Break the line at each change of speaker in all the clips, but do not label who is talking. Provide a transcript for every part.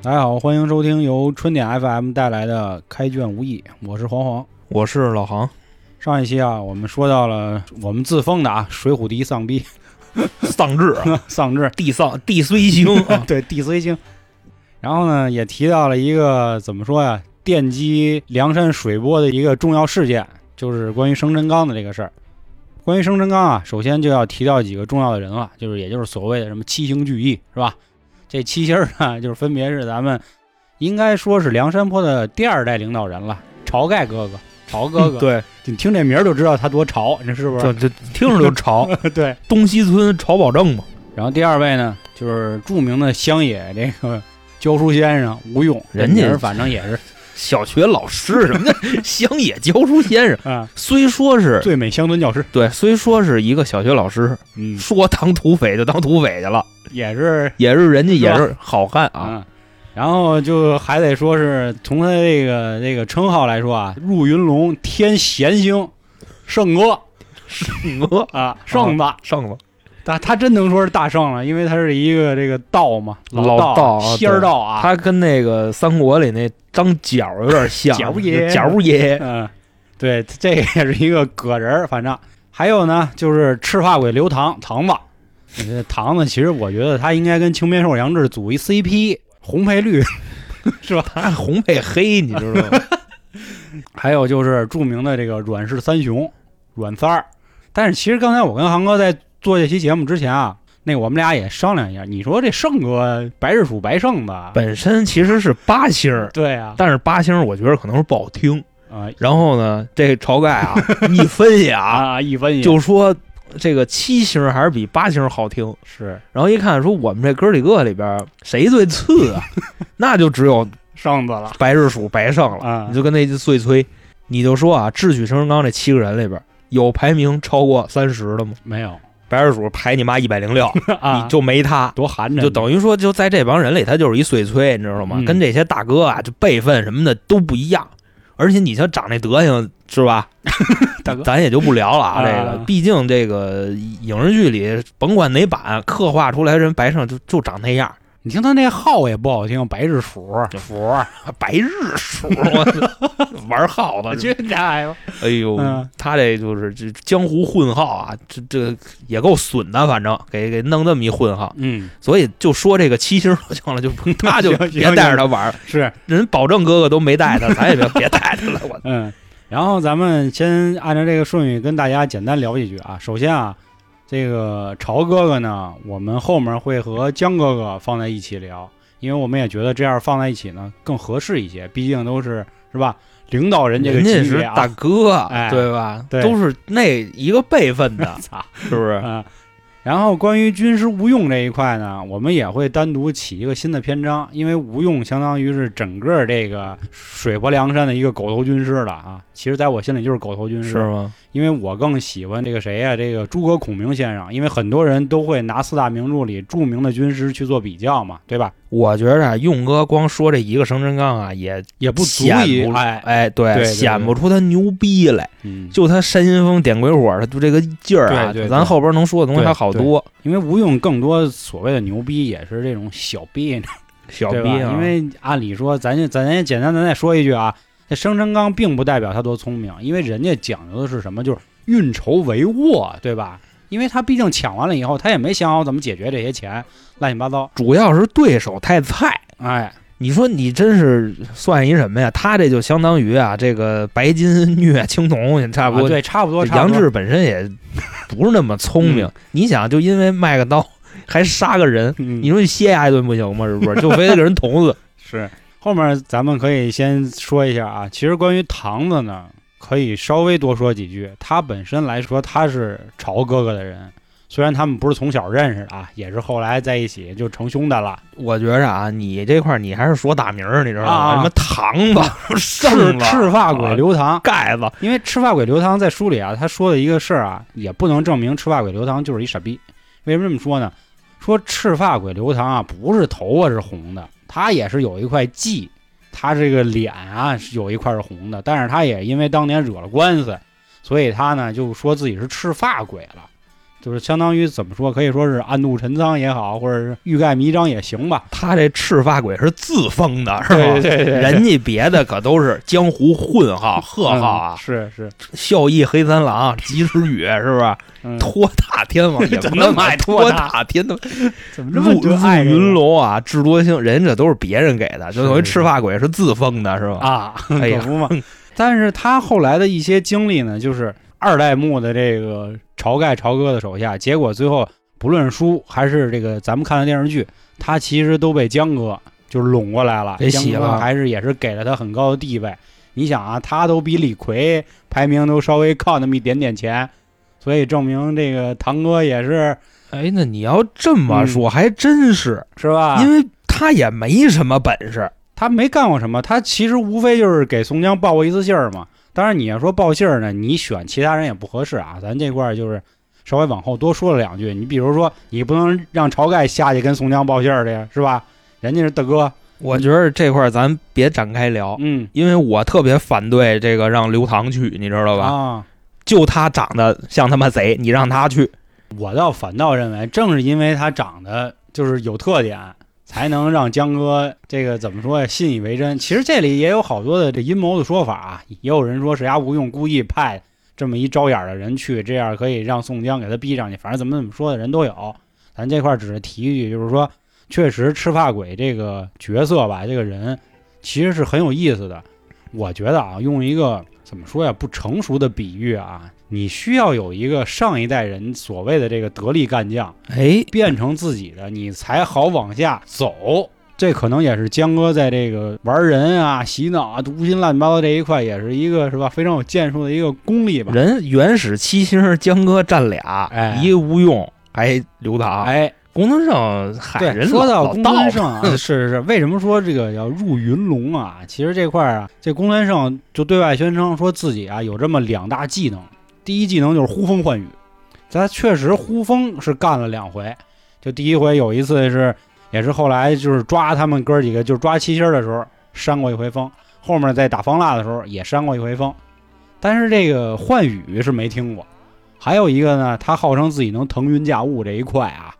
大家好，欢迎收听由春点 FM 带来的《开卷无益》，我是黄黄。
我是老杭，
上一期啊，我们说到了我们自封的啊，《水浒第一丧逼
丧志啊，
丧志，
地丧地虽兴 啊，
对地虽星。然后呢，也提到了一个怎么说呀，奠基梁山水泊的一个重要事件，就是关于生辰纲的这个事儿。关于生辰纲啊，首先就要提到几个重要的人了，就是也就是所谓的什么七星聚义，是吧？这七星儿呢，就是分别是咱们应该说是梁山泊的第二代领导人了，晁盖哥哥，晁哥哥。
对，
你听这名儿就知道他多潮，你是不是？
就就听着就潮，
对。
东西村晁保正嘛，
然后第二位呢，就是著名的乡野这个教书先生吴用，
人家
反正也是
小学老师什么的，乡野教书先生，
啊，
虽说是
最美乡村教师，
对，虽说是一个小学老师，
嗯，
说当土匪就当土匪去了，
也是
也是人家也是好汉啊，
啊。然后就还得说是从他这个这个称号来说啊，入云龙天闲星，圣哥
圣哥
啊，圣子，
圣子，
他他真能说是大圣了，因为他是一个这个道嘛，
老
道仙儿道啊，
他跟那个三国里那张角有点像，
角爷
角爷，
嗯，对，这也是一个个人儿，反正还有呢，就是赤发鬼刘唐唐子，这唐子其实我觉得他应该跟青面兽杨志组一 CP，红配绿，是吧？
他红配黑，你知道吗？
还有就是著名的这个阮氏三雄，阮三儿。但是其实刚才我跟航哥在做这期节目之前啊，那我们俩也商量一下，你说这胜哥白日鼠白胜吧？
本身其实是八星儿，
对啊，
但是八星儿我觉得可能是不好听。
啊
然后呢，这晁盖啊 一分析啊，
啊，一分析
就说这个七星还是比八星好听。
是
然后一看说我们这哥几个里边谁最次啊？那就只有
胜子了
白日鼠白胜了。
啊
你，就跟那碎催，你就说啊，智取生辰纲这七个人里边有排名超过三十的吗？
没有
白日鼠排你妈一百零六，
啊，
你就没他。
多寒碜，
就等于说，就在这帮人里，他就是一碎催，你知道吗？
嗯
跟这些大哥啊，就辈分什么的都不一样。而且你瞧长那德行，是吧？
大哥
咱也就不聊了啊。
啊
这个，毕竟这个影视剧里，甭管哪版刻画出来人白胜就就长那样，
你听他那号也不好听，白日鼠鼠，
白日鼠，我玩耗子。
去你家吧。
哎呦，
嗯
他这就是这江湖混号啊，这这也够损的，反正给给弄这么一混号。
嗯，
所以就说这个七星就行了，就他 就别带着他玩儿，
是，
人保证哥哥都没带他，咱也别别带他了。我
嗯。然后咱们先按照这个顺序跟大家简单聊几句啊。首先啊，这个朝哥哥呢，我们后面会和江哥哥放在一起聊，因为我们也觉得这样放在一起呢更合适一些，毕竟都是是吧？领导人这个
人家
级别啊，
是大哥，
哎
对吧？
对
都是那一个辈分的，
操
是不是？
啊。然后关于军师吴用这一块呢，我们也会单独起一个新的篇章，因为吴用相当于是整个这个水泊梁山的一个狗头军师了啊。其实，在我心里就是狗头军师，
是吗？
因为我更喜欢这个谁呀、这个诸葛孔明先生，因为很多人都会拿四大名著里著名的军师去做比较嘛，对吧？
我觉着啊，用哥光说这一个生辰纲啊，也
也不足以哎，
哎，对，
对对
显不出他牛逼来。
嗯，
就他山阴风点鬼火，他就这个劲儿啊，咱后边能说的东西
对
还好多。
因为吴用更多所谓的牛逼也是这种小逼？
小逼啊，
因为按理说，咱就咱也简单咱再说一句啊，这生辰纲并不代表他多聪明，因为人家讲究的是什么？就是运筹帷幄，对吧？因为他毕竟抢完了以后，他也没想好怎么解决这些钱，乱七八糟。
主要是对手太菜。
哎，
你说你真是算一什么呀？他这就相当于啊，这个白金虐青铜也差不多。
啊对，差不多。
杨志本身也不是那么聪明，
嗯
你想就因为卖个刀还杀个人，
嗯
你说你歇下一顿不行吗？是不是？就非得给人捅死。
是后面咱们可以先说一下啊，其实关于唐子呢，可以稍微多说几句。他本身来说，他是朝哥哥的人，虽然他们不是从小认识的啊，也是后来在一起就成兄弟了。
我觉着啊，你这块儿你还是说大名儿，你知道吗？
啊
什么唐子、
赤、赤发鬼刘唐，
盖子，
因为赤发鬼刘唐在书里啊，他说的一个事儿啊，也不能证明赤发鬼刘唐就是一傻逼。为什么这么说呢？说赤发鬼刘唐啊，不是头发是红的，他也是有一块髻，他这个脸啊是有一块是红的，但是他也因为当年惹了官司，所以他呢就说自己是赤发鬼了。就是相当于怎么说，可以说是暗度陈仓也好，或者是欲盖弥彰也行吧。
他这赤发鬼是自封的，是吧？
对对对，
人家别的可都是江湖混号、贺号啊，
嗯是是，
孝义黑三郎、及时雨，是不是？
嗯
托塔天王 也
怎
不能买
么那么爱
托
托塔
塔天王
怎么这么
入入
就爱这个
云龙啊，智多星，人家都是别人给的，就等于赤发鬼是自封的，是吧？
啊？
哎呀
可不嘛。但是他后来的一些经历呢，就是二代目的这个晁盖晁哥的手下，结果最后不论书还是这个咱们看的电视剧，他其实都被江哥就是拢过来了，
给洗了
还是也是给了他很高的地位。你想啊，他都比李逵排名都稍微靠那么一点点前，所以证明这个堂哥也是
哎，那你要这么说，还真是，
是吧？
因为他也没什么本事，
他没干过什么，他其实无非就是给宋江报过一次信儿嘛。当然，你要说报信儿呢，你选其他人也不合适啊。咱这块儿就是稍微往后多说了两句。你比如说，你不能让晁盖下去跟宋江报信儿去呀，是吧？人家是大哥，
我觉得这块儿咱别展开聊，
嗯，
因为我特别反对这个让刘唐去，你知道吧？
啊，
就他长得像他妈贼，你让他去，
我倒反倒认为，正是因为他长得就是有特点，才能让江哥这个怎么说呀，信以为真。其实这里也有好多的这阴谋的说法啊，也有人说是丫吴用故意派这么一招眼的人去，这样可以让宋江给他逼上去。反正怎么怎么说的人都有。咱这块只是提一句，就是说，确实赤发鬼这个角色吧，这个人其实是很有意思的。我觉得啊，用一个怎么说呀，不成熟的比喻啊，你需要有一个上一代人所谓的这个得力干将，
哎，
变成自己的，你才好往下走。这可能也是江哥在这个玩人啊、洗脑啊、读心乱七八糟这一块，也是一个是吧非常有建树的一个功力吧。
人原始七星江哥占俩，
哎
一个吴用，还刘唐，
哎，
功能上海
对，
人
说到公孙胜啊，是是是，为什么说这个要入云龙啊？其实这块儿啊，这公孙胜就对外宣称说自己啊有这么两大技能，第一技能就是呼风唤雨，他确实呼风是干了两回，就第一回有一次是也是后来就是抓他们哥几个就是抓七星儿的时候扇过一回风，后面在打方腊的时候也扇过一回风，但是这个唤雨是没听过。还有一个呢，他号称自己能腾云驾雾这一块啊，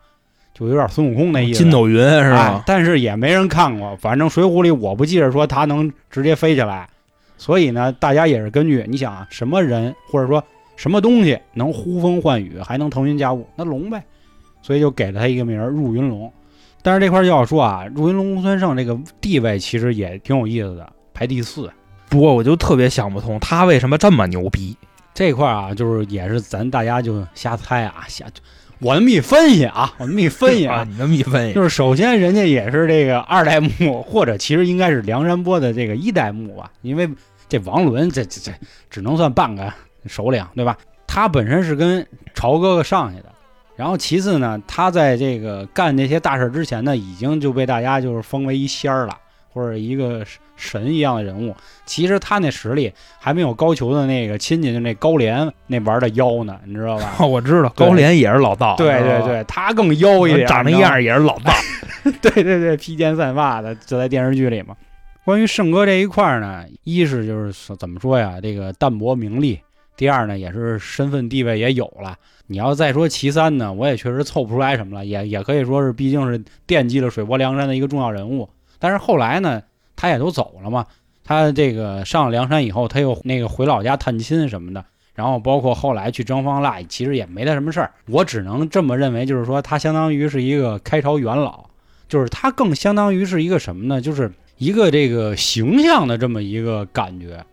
就有点孙悟空那意思。
筋斗云是
哎
吧？
但是也没人看过，反正《水浒》里我不记着说他能直接飞起来，所以呢，大家也是根据你想啊，什么人或者说什么东西能呼风唤雨，还能腾云驾雾，那龙呗，所以就给了他一个名儿入云龙。但是这块儿就要说啊，入云龙公孙胜这个地位其实也挺有意思的，排第四。
不过我就特别想不通，他为什么这么牛逼？
这块儿啊，就是也是咱大家就瞎猜啊，瞎我那么一分析啊，我那么一分析
啊，
啊，
你这么一分析，
就是首先人家也是这个二代目，或者其实应该是梁山泊的这个一代目吧，因为这王伦这这这只能算半个首领，对吧？他本身是跟朝哥哥上去的，然后其次呢，他在这个干这些大事之前呢，已经就被大家就是封为一仙儿了，或者一个神一样的人物。其实他那实力还没有高俅的那个亲戚，就那高廉那玩的妖呢，你知道吧？
哦，我知道高廉也是老道，
对，对对，他更妖一点，
长那样也是老道。
对对对，披肩散发的，就在电视剧里嘛。关于胜哥这一块儿呢，一是就是怎么说呀，这个淡泊名利；第二呢，也是身份地位也有了。你要再说其三呢，我也确实凑不出来什么了，也也可以说是毕竟是惦记了水泊梁山的一个重要人物。但是后来呢，他也都走了嘛，他这个上了梁山以后，他又那个回老家探亲什么的。然后包括后来去征方腊，其实也没他什么事儿。我只能这么认为，就是说他相当于是一个开朝元老，就是他更相当于是一个什么呢？就是一个这个形象的这么一个感觉。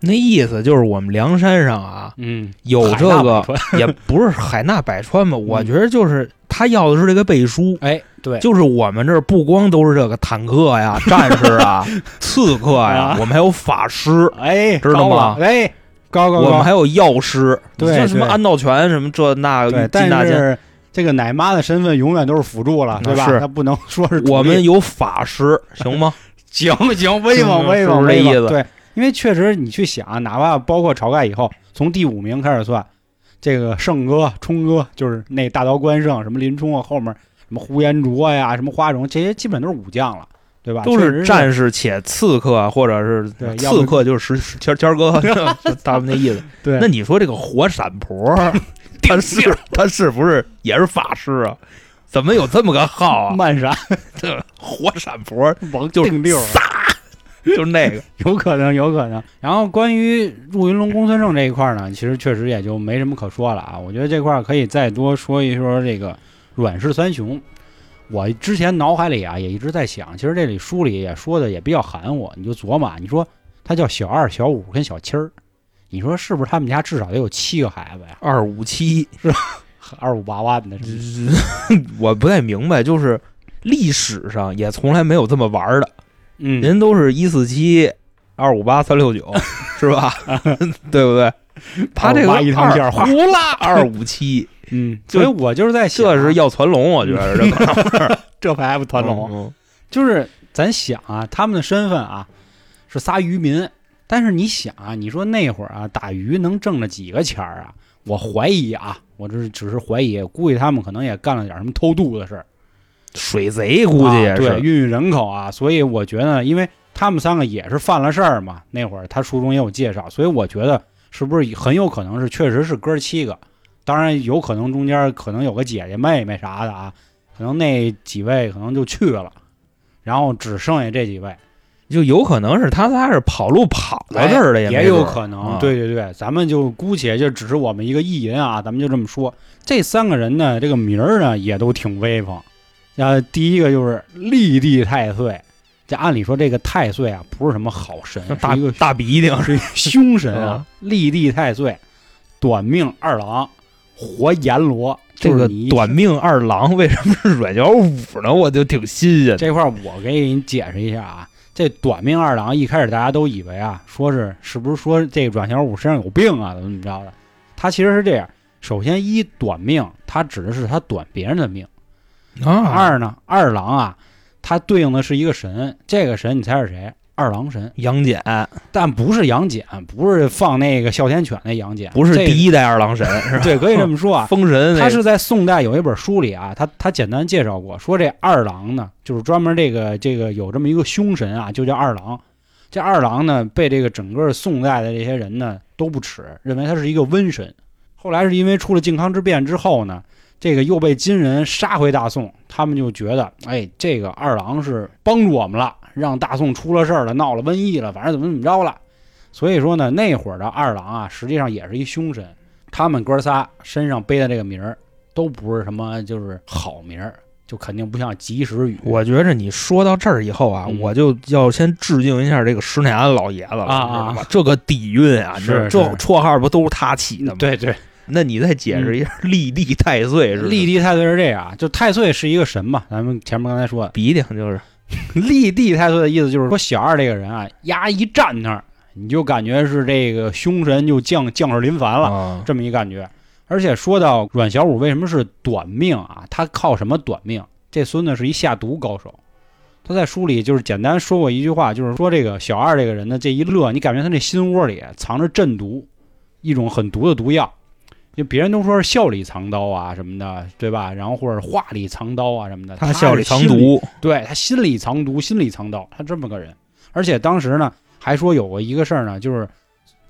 那意思就是我们梁山上啊，
嗯，
有这个也不是海纳百川吧？我觉得就是他要的是这个背书，
哎，对，
就是我们这儿不光都是这个坦克呀、战士啊、刺客呀
啊，
我们还有法师，
哎，
知道吗？
哎，高高高。
我们还。有药师，
对
像什么安道全什么这那
但是这个奶妈的身份永远都是辅助了，对吧？
是。
他不能说是
我们有法师，行吗？
行行威
是
猛威
是
猛
是这意思。
对，因为确实你去想，哪怕包括晁盖以后，从第五名开始算，这个胜哥、冲哥，就是那大刀关胜，什么林冲啊，后面什么呼延灼呀，什么花荣，这些基本都是武将了，对吧？
都
是
是战士且刺客，或者是刺客就是石谦谦儿哥，就他们那意思。
对，
那你说这个活闪婆 他是他是不是也是法师啊？怎么有这么个号啊？
漫闪
这活闪婆
王
就是
定六，
撒，就是那个。
有可能，有可能。然后关于入云龙公孙胜这一块呢，其实确实也就没什么可说了啊。我觉得这块儿可以再多说一说这个阮氏三雄。我之前脑海里啊也一直在想，其实这里书里也说的也比较含糊。你就琢磨啊，你说他叫小二、小五跟小七儿，你说是不是他们家至少得有七个孩子呀？
二五七是吧，
二五八万的，是不是
我不太明白，就是历史上也从来没有这么玩的，
嗯，
人都是一四七、二五八、三六九，是吧？对不对？他这个
一趟线儿
二胡啦，二五七，
嗯，所以我就是在想啊，
这是要传龙，我觉得这
这牌不团龙。
嗯
就是咱想啊，他们的身份啊是仨渔民，但是你想啊，你说那会儿啊打鱼能挣着几个钱儿啊？我怀疑啊，我这只是怀疑，估计他们可能也干了点什么偷渡的事儿，
水贼估计也
啊、对
是，
孕育人口啊。所以我觉得，因为他们三个也是犯了事儿嘛，那会儿他书中也有介绍，所以我觉得是不是很有可能是确实是哥儿七个，当然有可能中间可能有个姐姐妹妹啥的啊，可能那几位可能就去了，然后只剩下这几位。
就有可能是他仨是跑路跑到这儿的，
哎也有可能。
啊
对对对，咱们就姑且就只是我们一个意淫啊，咱们就这么说。这三个人呢，这个名儿呢也都挺威风。啊，第一个就是立地太岁。这按理说这个太岁啊，不是什么好神，
那大 大鼻涕，
是凶神啊
啊。
立地太岁，短命二郎，活阎罗。
这个
就是
短命二郎为什么是阮小五呢？我就挺新鲜。
这块儿我给你解释一下啊，这短命二郎一开始大家都以为啊，说是是不是说这阮小五身上有病啊，怎么怎么着的？他其实是这样，首先一短命，他指的是他短别人的命；
啊，
二呢，二郎啊，他对应的是一个神，这个神你猜是谁？二郎神，
杨戬
但不是杨戬，不是放那个哮天犬那杨戬，
不是第一代二郎神，是吧？
对，可以这么说啊。
封神那
他是在宋代有一本书里啊，他他简单介绍过，说这二郎呢，就是专门这个这个有这么一个凶神啊，就叫二郎。这二郎呢，被这个整个宋代的这些人呢都不耻，认为他是一个瘟神。后来是因为出了靖康之变之后呢，这个又被金人杀回大宋，他们就觉得，哎，这个二郎是帮助我们了，让大宋出了事儿了，闹了瘟疫了，反正怎么怎么着了。所以说呢，那会儿的二郎啊，实际上也是一凶神。他们哥仨身上背的这个名儿，都不是什么就是好名儿，就肯定不像及时雨。
我觉着你说到这儿以后啊，
嗯
我就要先致敬一下这个施耐庵老爷子了，
啊
你知道吗？这个底蕴啊，这绰号不都是他起的吗？，
对对，
那你再解释一下立地太岁是
立地太岁是这样，就太岁是一个神嘛，咱们前面刚才说的，
鼻涕就是
立地太岁的意思就是说小二这个人啊，丫一站那儿，你就感觉是这个凶神就降降世临凡了，
啊，
这么一感觉。而且说到阮小五为什么是短命啊？他靠什么短命？这孙子是一下毒高手。他在书里就是简单说过一句话，就是说这个小二这个人呢，这一乐，你感觉他那心窝里藏着镇毒，一种很毒的毒药。就别人都说是笑里藏刀啊什么的，对吧？然后或者话里藏刀啊什么的，
他笑里藏
心
毒，
对他心里藏毒，心里藏刀，他这么个人。而且当时呢，还说有过一个事儿呢，就是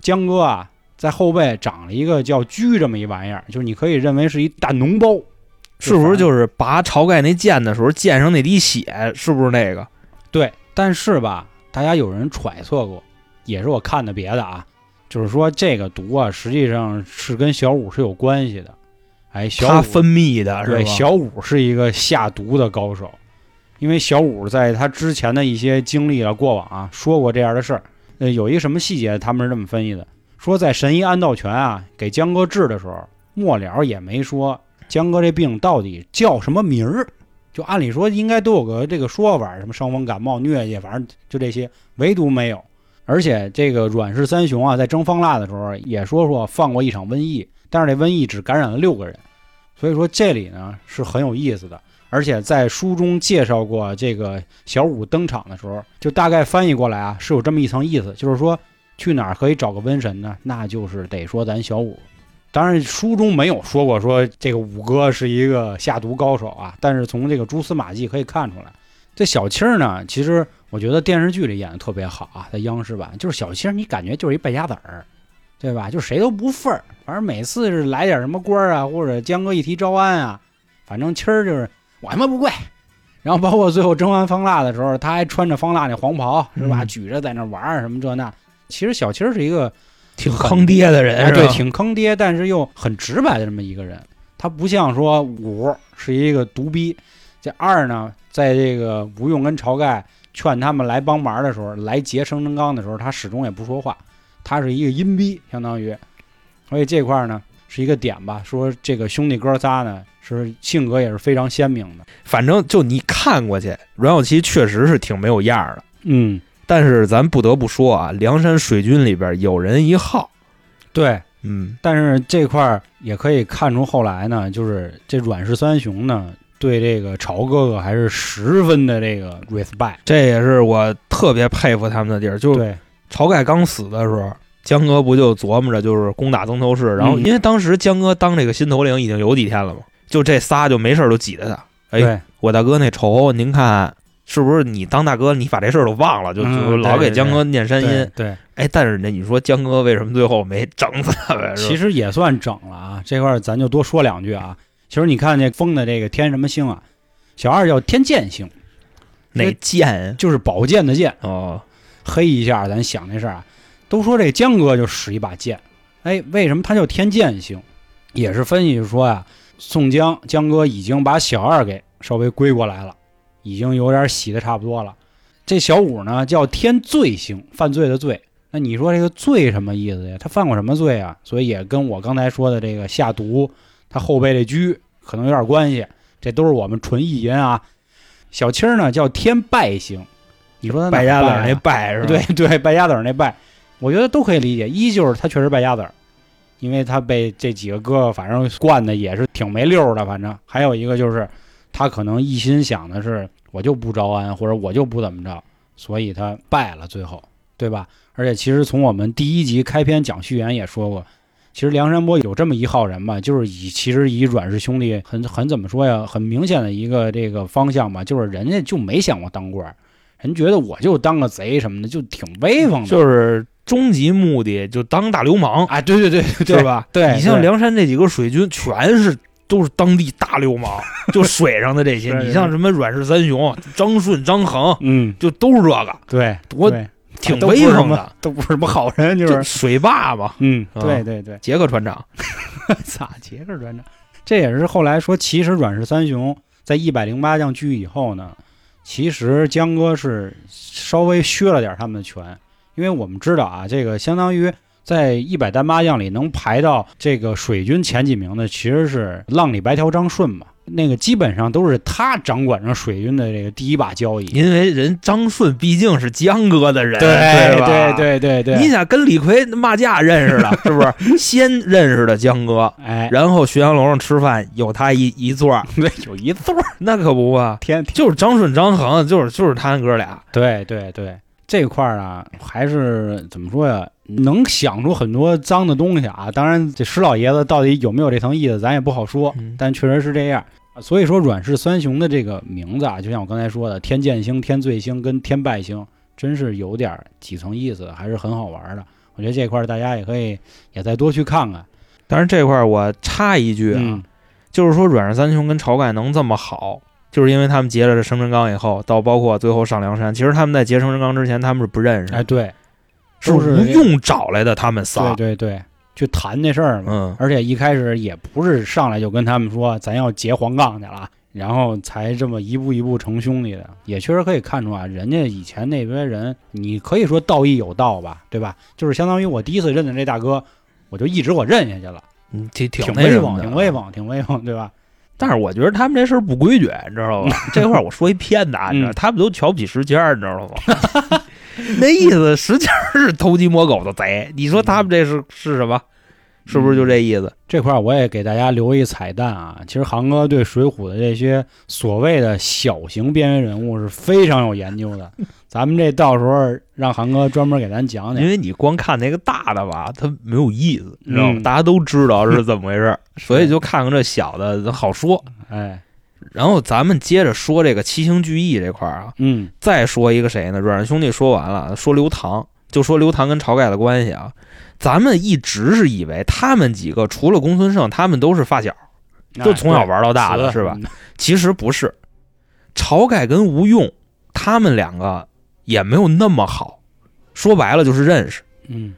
江哥啊，在后背长了一个叫疽这么一玩意儿，就是你可以认为是一大脓包，
是不是就是拔晁盖那剑的时候溅上那滴血？是不是那个？
对？但是吧，大家有人揣测过，也是我看的别的啊，就是说这个毒啊，实际上是跟小五是有关系的。哎，小五
他分泌的是吧？
对，小五是一个下毒的高手，因为小五在他之前的一些经历啊、过往啊，说过这样的事儿。呃，有一个什么细节，他们是这么分析的：说在神医安道全啊给江哥治的时候，末了也没说江哥这病到底叫什么名儿。就按理说应该都有个这个说法，什么伤风感冒、疟疾，反正就这些，唯独没有。而且这个阮氏三雄啊，在征方腊的时候也说说放过一场瘟疫，但是这瘟疫只感染了六个人。所以说这里呢是很有意思的，而且在书中介绍过这个小五登场的时候，就大概翻译过来啊，是有这么一层意思，就是说去哪儿可以找个瘟神呢？那就是得说咱小五。当然，书中没有说过说这个五哥是一个下毒高手啊，但是从这个蛛丝马迹可以看出来，这小青儿呢，其实我觉得电视剧里演的特别好啊，在央视版就是小青儿，你感觉就是一败家子儿，对吧？就谁都不忿儿，反正每次是来点什么官儿啊，或者江哥一提招安啊，反正七儿就是我他妈不跪。然后包括最后征完方腊的时候，他还穿着方腊那黄袍，是吧？
嗯
举着在那玩儿什么这那。其实小七儿是一个
挺坑爹的人，
哎，对，挺坑爹，但是又很直白的这么一个人。他不像说五是一个独逼，这二呢，在这个吴用跟晁盖劝他们来帮忙的时候，来劫生辰纲的时候，他始终也不说话，他是一个阴逼，相当于。所以这块儿呢是一个点吧，说这个兄弟哥仨呢是性格也是非常鲜明的。
反正就你看过去，阮小七确实是挺没有样儿的。
嗯，
但是咱不得不说啊，梁山水军里边有人一号，
对。
嗯，
但是这块儿也可以看出后来呢，就是这阮氏三雄呢，对这个晁哥哥还是十分的这个 respect。
这也是我特别佩服他们的地儿。就是
对，
晁盖刚死的时候，江哥不就琢磨着就是攻打曾头市，然后
嗯
因为当时江哥当这个新头领已经有几天了嘛，就这仨就没事儿就挤着他。哎，我大哥那仇，您看是不是你当大哥，你把这事儿都忘了，就
嗯
就老给江哥念山
对
音？
对，
哎，但是呢，你说江哥为什么最后没整死他呗？
其实也算整了啊。这块儿咱就多说两句啊。其实你看这封的这个天什么星啊，小二叫天剑星，
哪剑
就是宝剑的剑，
哦，
黑一下咱想这事儿啊。都说这江哥就使一把剑，哎，为什么他叫天剑星？也是分析说呀、宋江江哥已经把小二给稍微归过来了，已经有点洗的差不多了。这小五呢叫天罪星，犯罪的罪。那你说这个罪什么意思呀？他犯过什么罪啊？所以也跟我刚才说的这个下毒，他后背这居可能有点关系。这都是我们纯意淫啊。小七儿呢叫天败星，你说他
败家子儿
啊
那败是吧？
对 对，败家子儿那败，我觉得都可以理解。一就是他确实败家子儿，因为他被这几个哥哥反正惯的也是挺没溜儿的，反正还有一个就是他可能一心想的是我就不招安，或者我就不怎么着，所以他败了，最后对吧？而且其实从我们第一集开篇讲序言也说过。其实梁山伯有这么一号人吧，就是以其实以阮氏兄弟很很怎么说呀，很明显的一个这个方向吧，就是人家就没想过当官，人觉得我就当个贼什么的，就挺威风的。
就是终极目的就当大流氓，
啊，对对对对
是？吧？
对
你像梁山这几个水军，全是都是当地大流氓，就水上的这些。你像什么阮氏三雄、张顺、张衡，
嗯，
就都是这个，
对，
多
对
挺威风的，
都不是什么好人，就
就是水坝嘛。
嗯，
啊
对对对，
杰克船长，
咋杰克船长？这也是后来说，其实阮氏三雄在一百零八将聚以后呢，其实江哥是稍微削了点他们的权，因为我们知道啊，这个相当于在一百单八将里能排到这个水军前几名的，其实是浪里白条张顺嘛，那个基本上都是他掌管着水军的这个第一把交椅。
因为人张顺毕竟是江哥的人，
对
吧？
对对对对，
你想跟李逵骂架认识的，是不是？先认识的江哥，
哎，
然后浔阳楼上吃饭有他一一座儿，
对，有一座儿
那可不啊，
天，
就是张顺、张衡，就是就是他哥俩。
对对对，这块儿啊，还是怎么说呀？能想出很多脏的东西啊。当然，这石老爷子到底有没有这层意思，咱也不好说。
嗯
但确实是这样。所以说，阮氏三雄的这个名字啊，就像我刚才说的，天剑星、天罪星跟天败星，真是有点几层意思，还是很好玩的。我觉得这块儿大家也可以也再多去看看。
但是这块儿我插一句啊，
嗯，
就是说阮氏三雄跟晁盖能这么好，就是因为他们结了这生辰纲以后，到包括最后上梁山，其实他们在结生辰纲之前，他们是不认识的，
哎，对，
是
都是
吴用找来的他们仨。
对对对，去谈这事儿嘛。
嗯，
而且一开始也不是上来就跟他们说咱要结黄杠去了，然后才这么一步一步成兄弟的，也确实可以看出啊，人家以前那边人，你可以说道义有道吧，对吧？就是相当于我第一次认的这大哥，我就一直我认下去了，
嗯挺挺
挺威风，挺威。风，挺威风，对吧？
但是我觉得他们这事儿不规矩，你知道吧？这块儿我说一骗子啊，你知道，
嗯
他们都瞧不起石谦儿，你知道吗？那意思，实劲儿是偷鸡摸狗的贼，你说他们这是是什么？是不是就这意思？
这块儿我也给大家留一彩蛋啊，其实航哥对《水浒》的这些所谓的小型边缘人物是非常有研究的，咱们这到时候让航哥专门给咱讲讲
因。为你光看那个大的吧，它没有意思，你知道吗？
嗯
大家都知道是怎么回事儿，所以就看看这小的好说。
哎，
然后咱们接着说这个七星聚义这块儿啊，
嗯
再说一个谁呢？阮氏兄弟说完了，说刘唐，就说刘唐跟晁盖的关系啊。咱们一直是以为他们几个除了公孙胜，他们都是发小，就从小玩到大的，是吧？其实不是，晁盖跟吴用他们两个也没有那么好，说白了就是认识。
嗯，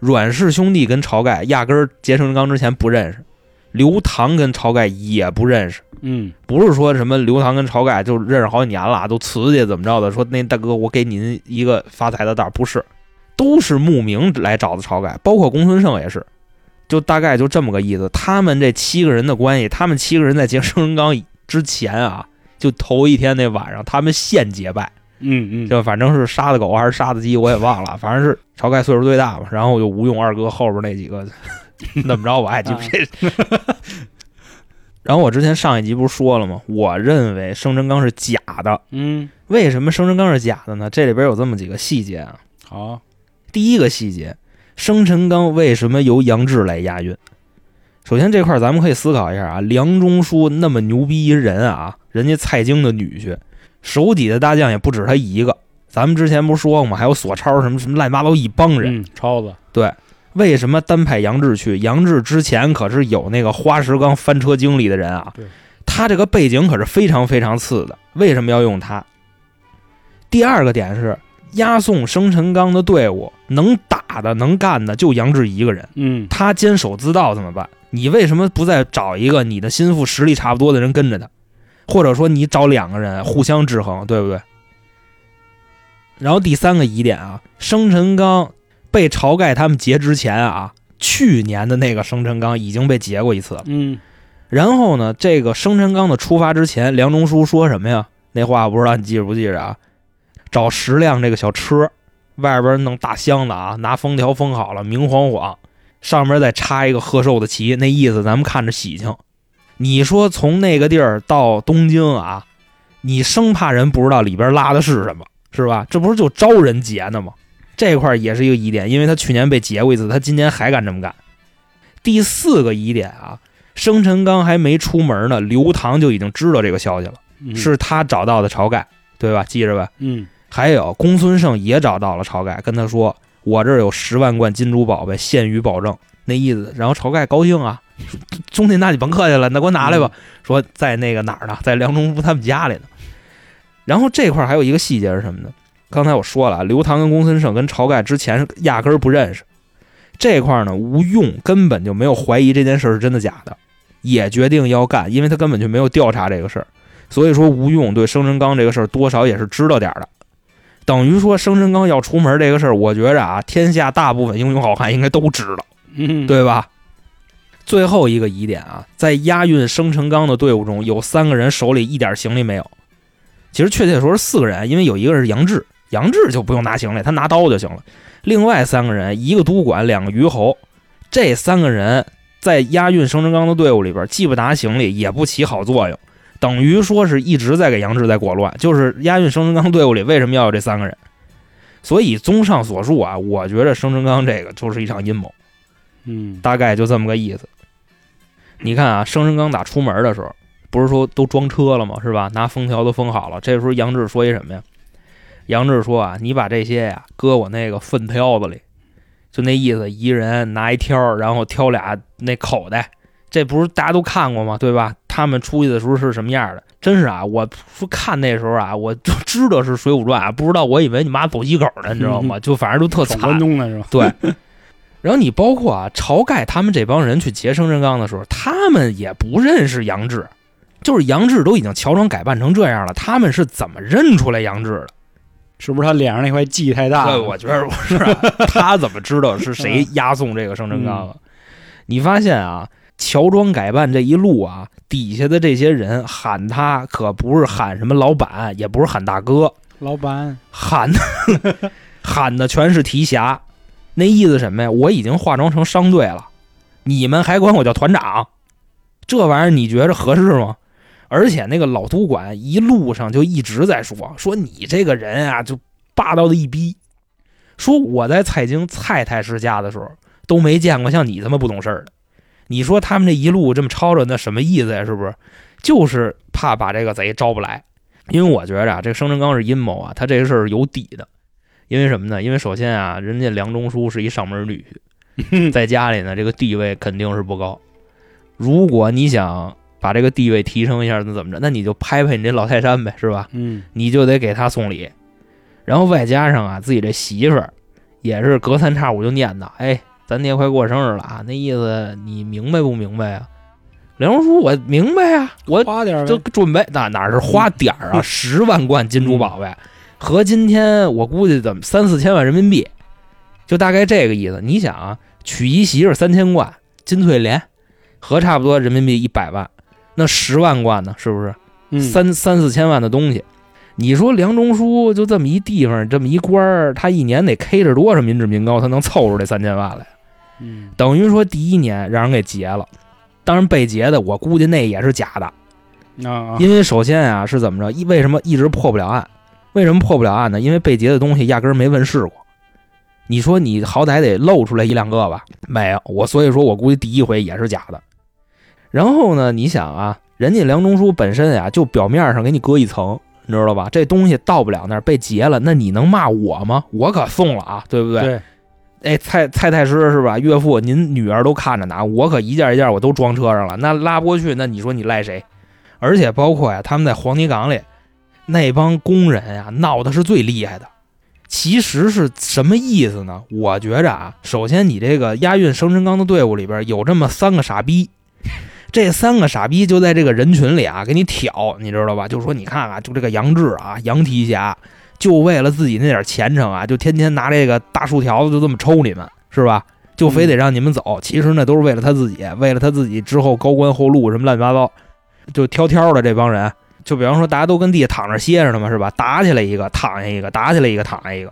阮氏兄弟跟晁盖压根儿结成钢之前不认识，刘唐跟晁盖也不认识。
嗯，
不是说什么刘唐跟晁盖就认识好几年了，都瓷去怎么着的？说那大哥，我给您一个发财的道，不是，都是慕名来找的晁盖，包括公孙胜也是，就大概就这么个意思。他们这七个人的关系，他们七个人在结生辰纲之前啊，就头一天那晚上，他们现结拜，
嗯嗯，
就反正是杀的狗还是杀的鸡，我也忘了，反正是晁盖岁数最大嘛，然后就吴用二哥后边那几个，怎么着我还记不这。然后我之前上一集不是说了吗？我认为生辰纲是假的。
嗯，
为什么生辰纲是假的呢？这里边有这么几个细节啊。
好，
第一个细节，生辰纲为什么由杨志来押运？首先这块咱们可以思考一下啊，梁中书那么牛逼一人啊，人家蔡京的女婿，手底下大将也不止他一个。咱们之前不是说过吗？还有索超什么什么乱七八糟一帮人。
嗯，超子
对。为什么单派杨志去？杨志之前可是有那个花石纲翻车经历的人啊，他这个背景可是非常非常次的。为什么要用他？第二个点是押送生辰纲的队伍，能打的能干的就杨志一个人，
嗯，
他坚守自盗怎么办？你为什么不再找一个你的心腹实力差不多的人跟着他？或者说你找两个人互相制衡，对不对？然后第三个疑点啊，生辰纲。被晁盖他们劫之前啊，去年的那个生辰纲已经被劫过一次了。
嗯，
然后呢，这个生辰纲的出发之前，梁中书说什么呀？那话不知道你记着不记着啊？找十辆这个小车，外边弄大箱子啊，拿封条封好了，明晃晃，上面再插一个贺寿的旗，那意思咱们看着喜庆。你说从那个地儿到东京啊，你生怕人不知道里边拉的是什么，是吧？这不是就招人劫呢吗？这块也是一个疑点，因为他去年被劫过一次，他今年还敢这么干。第四个疑点啊，生辰纲还没出门呢，刘唐就已经知道这个消息了，是他找到的晁盖，对吧？记着吧。
嗯。
还有公孙胜也找到了晁盖，跟他说：“我这儿有十万贯金珠宝贝，现予保证。”那意思。然后晁盖高兴啊，兄弟，那你甭客气了，那给我拿来吧。说在那个哪儿呢？在梁中书他们家里呢。然后这块还有一个细节是什么呢？刚才我说了，刘唐跟公孙胜跟晁盖之前压根儿不认识。这块呢，吴用根本就没有怀疑这件事是真的假的，也决定要干，因为他根本就没有调查这个事儿。所以说，吴用对生辰纲这个事儿多少也是知道点儿的。等于说，生辰纲要出门这个事儿，我觉着啊，天下大部分英雄好汉应该都知道，对吧？最后一个疑点啊，在押运生辰纲的队伍中有三个人手里一点行李没有，其实确切说是四个人，因为有一个是杨志。杨志就不用拿行李，他拿刀就行了。另外三个人，一个都管，两个虞侯，这三个人在押运生辰纲的队伍里边，既不拿行李，也不起好作用，等于说是一直在给杨志在裹乱。就是押运生辰纲队伍里为什么要有这三个人？所以综上所述啊，我觉得生辰纲这个就是一场阴谋，
嗯，
大概就这么个意思。你看啊，生辰纲打出门的时候，不是说都装车了吗？是吧？拿封条都封好了。这时候杨志说一什么呀？杨志说啊，你把这些呀搁我那个粪挑子里，就那意思，一人拿一挑，然后挑俩那口袋。这不是大家都看过吗？对吧？他们出去的时候是什么样的？真是啊，我说看那时候啊，我就知道是《水浒传》，不知道我以为你妈走鸡狗呢，你知道吗？就反正都特惨。
是吧？
对。然后你包括啊，晁盖他们这帮人去劫生辰纲的时候，他们也不认识杨志，就是杨志都已经乔装改扮成这样了，他们是怎么认出来杨志的？
是不是他脸上那块记太大？
对，我觉得不是。他怎么知道是谁押送这个生辰纲啊？你发现啊，乔装改扮这一路啊，底下的这些人喊他可不是喊什么老板，也不是喊大哥，
老板
喊的 喊的全是提辖。那意思什么呀？我已经化妆成商队了，你们还管我叫团长？这玩意儿你觉着合适吗？而且那个老督管一路上就一直在说说你这个人啊，就霸道的一逼。说我在蔡京蔡太师家的时候都没见过像你这么不懂事儿的。你说他们这一路这么吵吵，那什么意思呀？是不是？就是怕把这个贼招不来。因为我觉着啊，这个生辰纲是阴谋啊，他这个事儿有底的。因为什么呢？因为首先啊，人家梁中书是一上门女婿，在家里呢，这个地位肯定是不高。如果你想把这个地位提升一下，那怎么着？那你就拍拍你这老泰山呗，是吧？
嗯
你就得给他送礼，然后外加上啊，自己这媳妇儿也是隔三差五就念叨，哎，咱爹快过生日了啊，那意思你明白不明白啊？梁荣书，我明白啊，我
花点儿呗
就准备那哪是花点儿啊，
嗯
十万贯金珠宝贝，合今天我估计怎么三四千万人民币，就大概这个意思。你想啊，娶一媳妇儿三千贯金翠莲，合差不多人民币一百万，那十万贯呢，是不是？
嗯
三三四千万的东西。你说梁中书就这么一地方，这么一官儿，他一年得 K 着多少民脂民膏，他能凑出这三千万来？
嗯
等于说第一年让人给劫了，当然被劫的，我估计那也是假的，
啊啊
因为首先啊是怎么着？一为什么一直破不了案？为什么破不了案呢？因为被劫的东西压根儿没问世过。你说你好歹得露出来一两个吧？没有，我所以说我估计第一回也是假的。然后呢，你想啊，人家梁中书本身呀、就表面上给你搁一层，你知道吧？这东西到不了那儿被劫了，那你能骂我吗？我可送了啊，对不对？
对
哎，蔡蔡太师是吧？岳父，您女儿都看着呢，我可一件一件我都装车上了，那拉不过去，那你说你赖谁？而且包括呀，他们在黄泥岗里那帮工人呀，闹的是最厉害的。其实是什么意思呢？我觉着啊，首先你这个押运生辰纲的队伍里边有这么三个傻逼，这三个傻逼就在这个人群里啊给你挑，你知道吧？就说你看啊，就这个杨志啊，杨提辖，就为了自己那点前程啊，就天天拿这个大树条子就这么抽你们，是吧？就非得让你们走。其实呢，都是为了他自己，为了他自己之后高官厚禄什么乱七八糟，就挑挑的这帮人。就比方说，大家都跟地下躺着歇着呢嘛，是吧？打起来一个，躺下一个；打起来一个，躺下一个。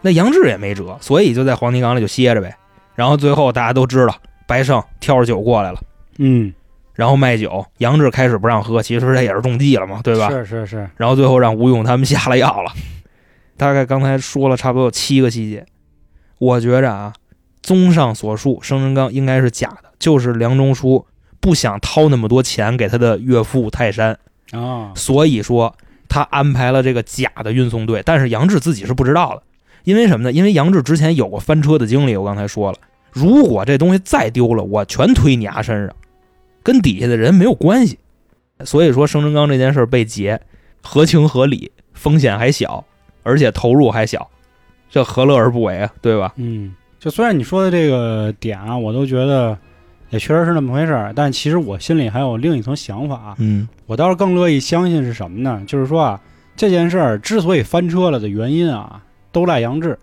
那杨志也没辙，所以就在黄泥岗里就歇着呗。然后最后大家都知道，白胜挑着酒过来了，
嗯
然后卖酒。杨志开始不让喝，其实他也是中计了嘛，对吧？
是是是
然后最后让吴用他们下了药了。大概刚才说了差不多有七个细节，我觉着啊，综上所述，生辰纲应该是假的，就是梁中书不想掏那么多钱给他的岳父泰山，
啊
所以说他安排了这个假的运送队。但是杨志自己是不知道的，因为什么呢？因为杨志之前有过翻车的经历，我刚才说了，如果这东西再丢了，我全推你丫身上，跟底下的人没有关系。所以说生辰纲这件事儿被劫，合情合理，风险还小，而且投入还小，这何乐而不为啊？对吧？
嗯，就虽然你说的这个点啊，我都觉得也确实是那么回事儿，但其实我心里还有另一层想法啊，
嗯
我倒是更乐意相信是什么呢？就是说啊，这件事儿之所以翻车了的原因啊，都赖杨志。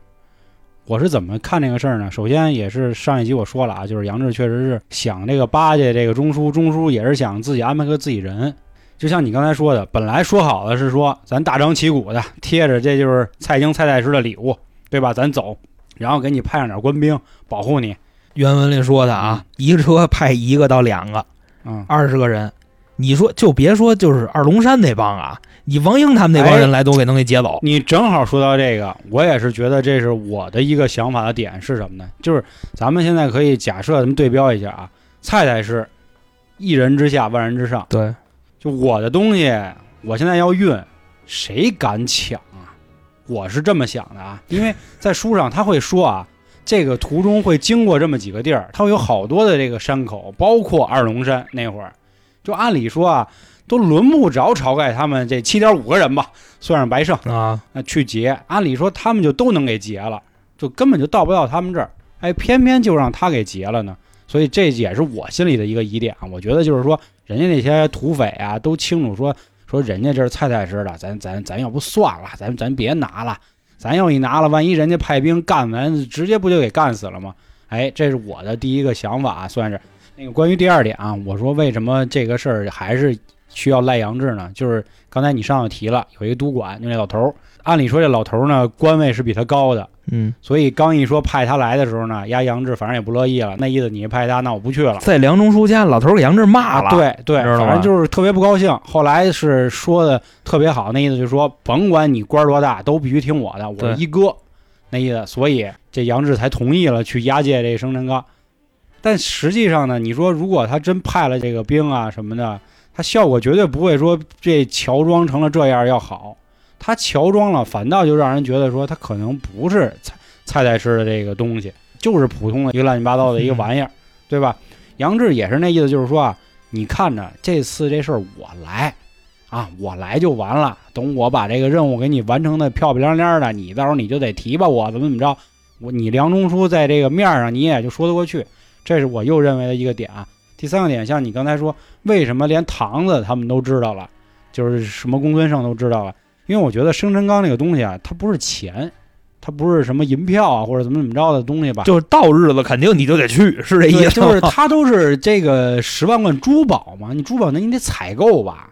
我是怎么看这个事儿呢？首先也是上一集我说了啊，就是杨志确实是想这个巴结这个中书，中书也是想自己安排个自己人。就像你刚才说的，本来说好的是说咱大张旗鼓的贴着这就是蔡京蔡太师的礼物，对吧？咱走，然后给你派上点官兵保护你。
原文里说的啊，一个车派一个到两个，
嗯，
二十个人，你说就别说就是二龙山那帮啊，你王英他们那帮人来都给能给劫走。
你正好说到这个，我也是觉得这是我的一个想法的点是什么呢？就是咱们现在可以假设咱们对标一下啊，蔡太师一人之下万人之上，
对，
就我的东西，我现在要运，谁敢抢啊？我是这么想的啊，因为在书上他会说啊，这个途中会经过这么几个地儿，它会有好多的这个山口，包括二龙山那会儿，就按理说啊，都轮不着晁盖他们这七点五个人吧，算上白胜。
啊，
那去劫，按理说他们就都能给劫了，就根本就到不到他们这儿，哎，偏偏就让他给劫了呢。所以这也是我心里的一个疑点啊。我觉得就是说，人家那些土匪啊，都清楚说说人家这是蔡太师的，咱咱咱要不算了，咱咱别拿了，咱要一拿了，万一人家派兵干完，直接不就给干死了吗？哎，这是我的第一个想法，啊算是那个关于第二点啊，我说为什么这个事儿还是需要赖杨志呢？就是刚才你上头提了，有一个督管，就那老头儿。按理说这老头儿呢，官位是比他高的，
嗯，
所以刚一说派他来的时候呢，压杨志反正也不乐意了，那意思你派他，那我不去了。
在梁中书家，老头儿给杨志骂了，
啊，，对对，反正就是特别不高兴。后来是说的特别好，那意思就是说，甭管你官儿多大，都必须听我的，我是一哥，那意思。所以这杨志才同意了去押解这生辰纲。但实际上呢，你说如果他真派了这个兵啊什么的，他效果绝对不会说这乔装成了这样要好。它乔装了，反倒就让人觉得说它可能不是蔡蔡太师的这个东西。就是普通的一个乱七八糟的一个玩意儿，对吧？杨志也是那意思，就是说啊，你看着这次这事儿我来啊，我来就完了。等我把这个任务给你完成的漂漂亮亮的，你到时候你就得提拔我，怎么怎么着。我你梁中书在这个面上你也就说得过去，这是我又认为的一个点啊。第三个点，像你刚才说，为什么连堂子他们都知道了，就是什么公孙胜都知道了？因为我觉得生辰纲这个东西啊，它不是钱，它不是什么银票啊或者怎么怎么着的东西吧？
就是到日子肯定你就得去，是这意思吗？
就是它都是这个十万贯珠宝嘛，你珠宝那你得采购吧？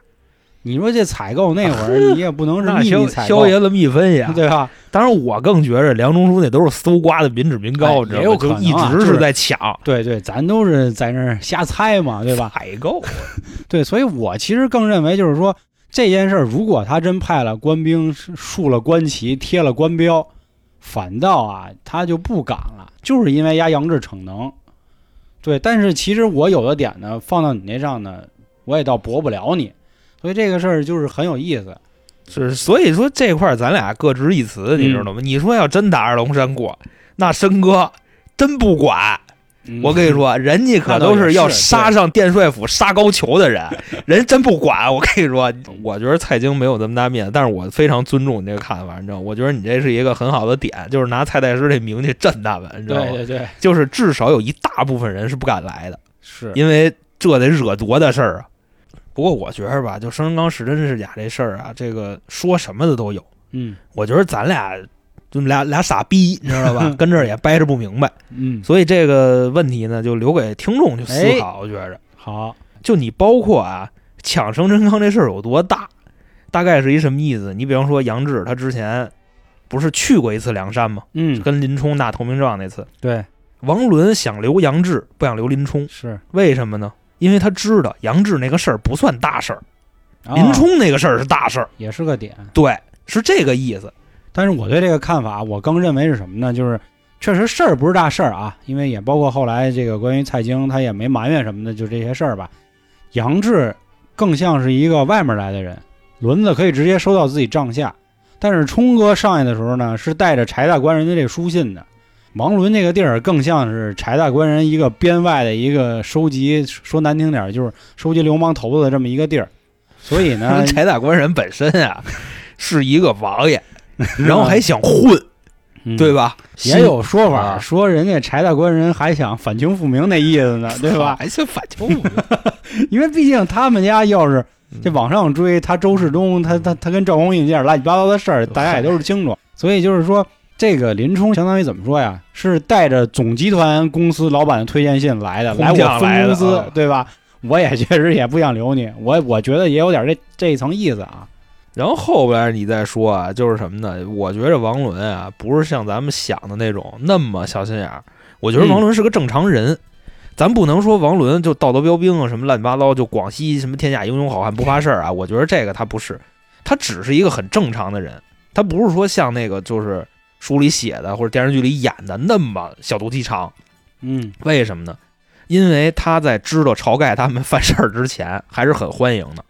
你说这采购那会儿 你也不能是秘密
萧
采购
萧，爷子密分呀。
对吧？
当然，我更觉着梁中书那都是搜刮的民脂民膏，
哎
你知道吗？一直
是
在抢
对对，咱都是在那儿瞎猜嘛，对吧？
采购。
对，所以我其实更认为就是说这件事儿，如果他真派了官兵竖了官旗、贴了官标，反倒啊他就不敢了，就是因为压杨志逞能。对，但是其实我有的点呢，放到你那上呢，我也倒驳不了你，所以这个事儿就是很有意思。
是，所以说这块儿咱俩各执一词，你知道吗？你说要真打二龙山过，那申哥真不管。
嗯
我跟你，说，人家可都是要杀上殿帅府、杀高俅的人，人真不管。我跟你说，我觉得蔡京没有这么大面子，但是我非常尊重你这个看法，你知道吗？我觉得你这是一个很好的点，就是拿蔡太师这名气震他们，你知道吗？
对对对，
就是至少有一大部分人是不敢来的，
是，
因为这得惹多大事儿啊。不过我觉着吧，就生辰纲是真是假这事儿啊，这个说什么的都有。
嗯
我觉得咱俩就俩俩傻逼，你知道吧？跟这儿也掰扯不明白，
嗯，
所以这个问题呢，就留给听众去思考。我觉着，
好，
就你包括啊，抢生辰纲这事儿有多大，大概是一什么意思？你比方说杨志，他之前不是去过一次梁山吗？
嗯，
跟林冲打投名状那次，
对，
王伦想留杨志，不想留林冲，
是
为什么呢？因为他知道杨志那个事儿不算大事儿，
啊
林冲那个事儿是大事儿。
也是个点。
对，是这个意思。
但是我对这个看法，我更认为是什么呢？就是确实事儿不是大事儿啊，因为也包括后来这个关于蔡京，他也没埋怨什么的，就这些事儿吧。杨志更像是一个外面来的人，轮子可以直接收到自己帐下，但是冲哥上来的时候呢，是带着柴大官人的这书信的。王伦那个地儿更像是柴大官人一个编外的一个收集，说难听点儿就是收集流氓头子的这么一个地儿，所以呢，
柴大官人本身啊是一个王爷，然后还想混，
嗯
对吧？
也有说法
啊
说人家柴大官人还想反清复明那意思呢，对吧？
还想反清复明，
因为毕竟他们家要是这往上追，他周世忠，他他他跟赵匡胤这点乱七八糟的事儿，大家也都是清楚。所以就是说，这个林冲相当于怎么说呀？是带着总集团公司老板的推荐信来的，来我分公司
啊，
对吧？我也确实也不想留你，我我觉得也有点这这一层意思啊。
然后后边你再说啊，就是什么呢？我觉着王伦啊，不是像咱们想的那种那么小心眼儿。我觉得王伦是个正常人，咱不能说王伦就道德标兵啊，什么乱七八糟，就广西什么天下英雄好汉不怕事儿啊。我觉得这个他不是，他只是一个很正常的人，他不是说像那个就是书里写的或者电视剧里演的那么小肚鸡肠。
嗯
为什么呢？因为他在知道晁盖他们犯事儿之前，还是很欢迎的。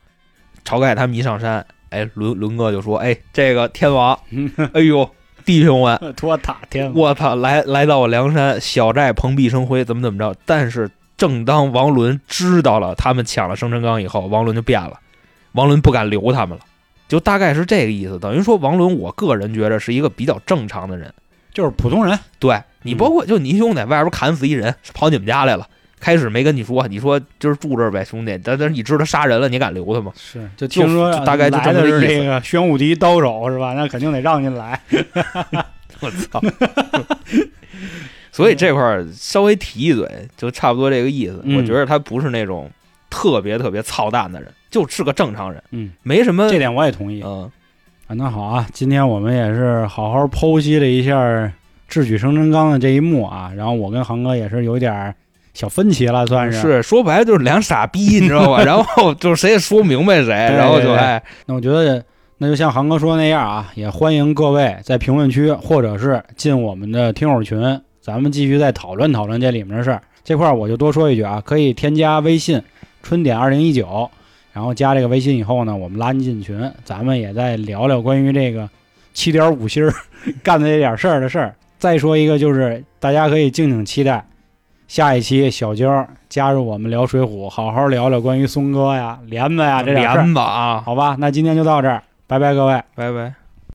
晁盖他们一上山，哎，伦伦哥就说：“哎，这个天王，哎呦，弟兄们，
托塔天王，
我操，来来到我梁山，小寨蓬荜生辉，怎么怎么着？”但是，正当王伦知道了他们抢了生辰纲以后，王伦就变了，王伦不敢留他们了，就大概是这个意思。等于说，王伦，我个人觉着是一个比较正常的人。
就是普通人。
对你，
嗯
包括就你兄弟外边砍死一人，跑你们家来了。开始没跟你说，你说今儿住这儿呗，兄弟。但但是你知道杀人了，你敢留他吗？
是，就听说
就大概就这
来的是
么个意思
这个 玄武提刀手是吧？那肯定得让您来。
我操！所以这块儿稍微提一嘴，就差不多这个意思。
嗯
我觉得他不是那种特别特别操蛋的人，就是个正常人，
嗯，
没什么。
这点我也同意。
嗯，
啊，那好啊，今天我们也是好好剖析了一下智取生辰纲的这一幕啊，然后我跟航哥也是有点儿小分歧了，算是。
是说白了就是两傻逼，你知道吧？然后就是谁也说不明白谁，然后就哎，
那我觉得，那就像航哥说的那样啊，也欢迎各位在评论区或者是进我们的听友群，咱们继续再讨论讨论这里面的事儿。这块儿我就多说一句啊，可以添加微信“春点二零一九”，然后加这个微信以后呢，我们拉您进群，咱们也再聊聊关于这个七点五星儿干的这点事儿的事儿。再说一个，就是大家可以敬请期待下一期小娇加入我们聊水浒，好好聊聊关于松哥呀、莲子呀这点事儿
帘子啊，
好吧，那今天就到这儿，拜拜各位。
拜拜。